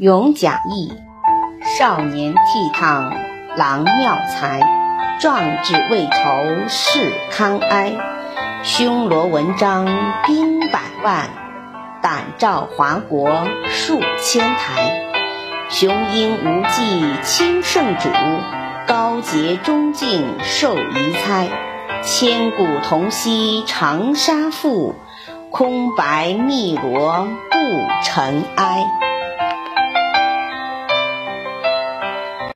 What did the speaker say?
咏贾谊，少年倜傥郎妙才，壮志未酬是康哀。匈罗文章兵百万，胆照华国数千台。雄鹰无忌亲圣主，高洁忠敬受遗猜。千古同惜长沙赋，空白汨罗不尘埃。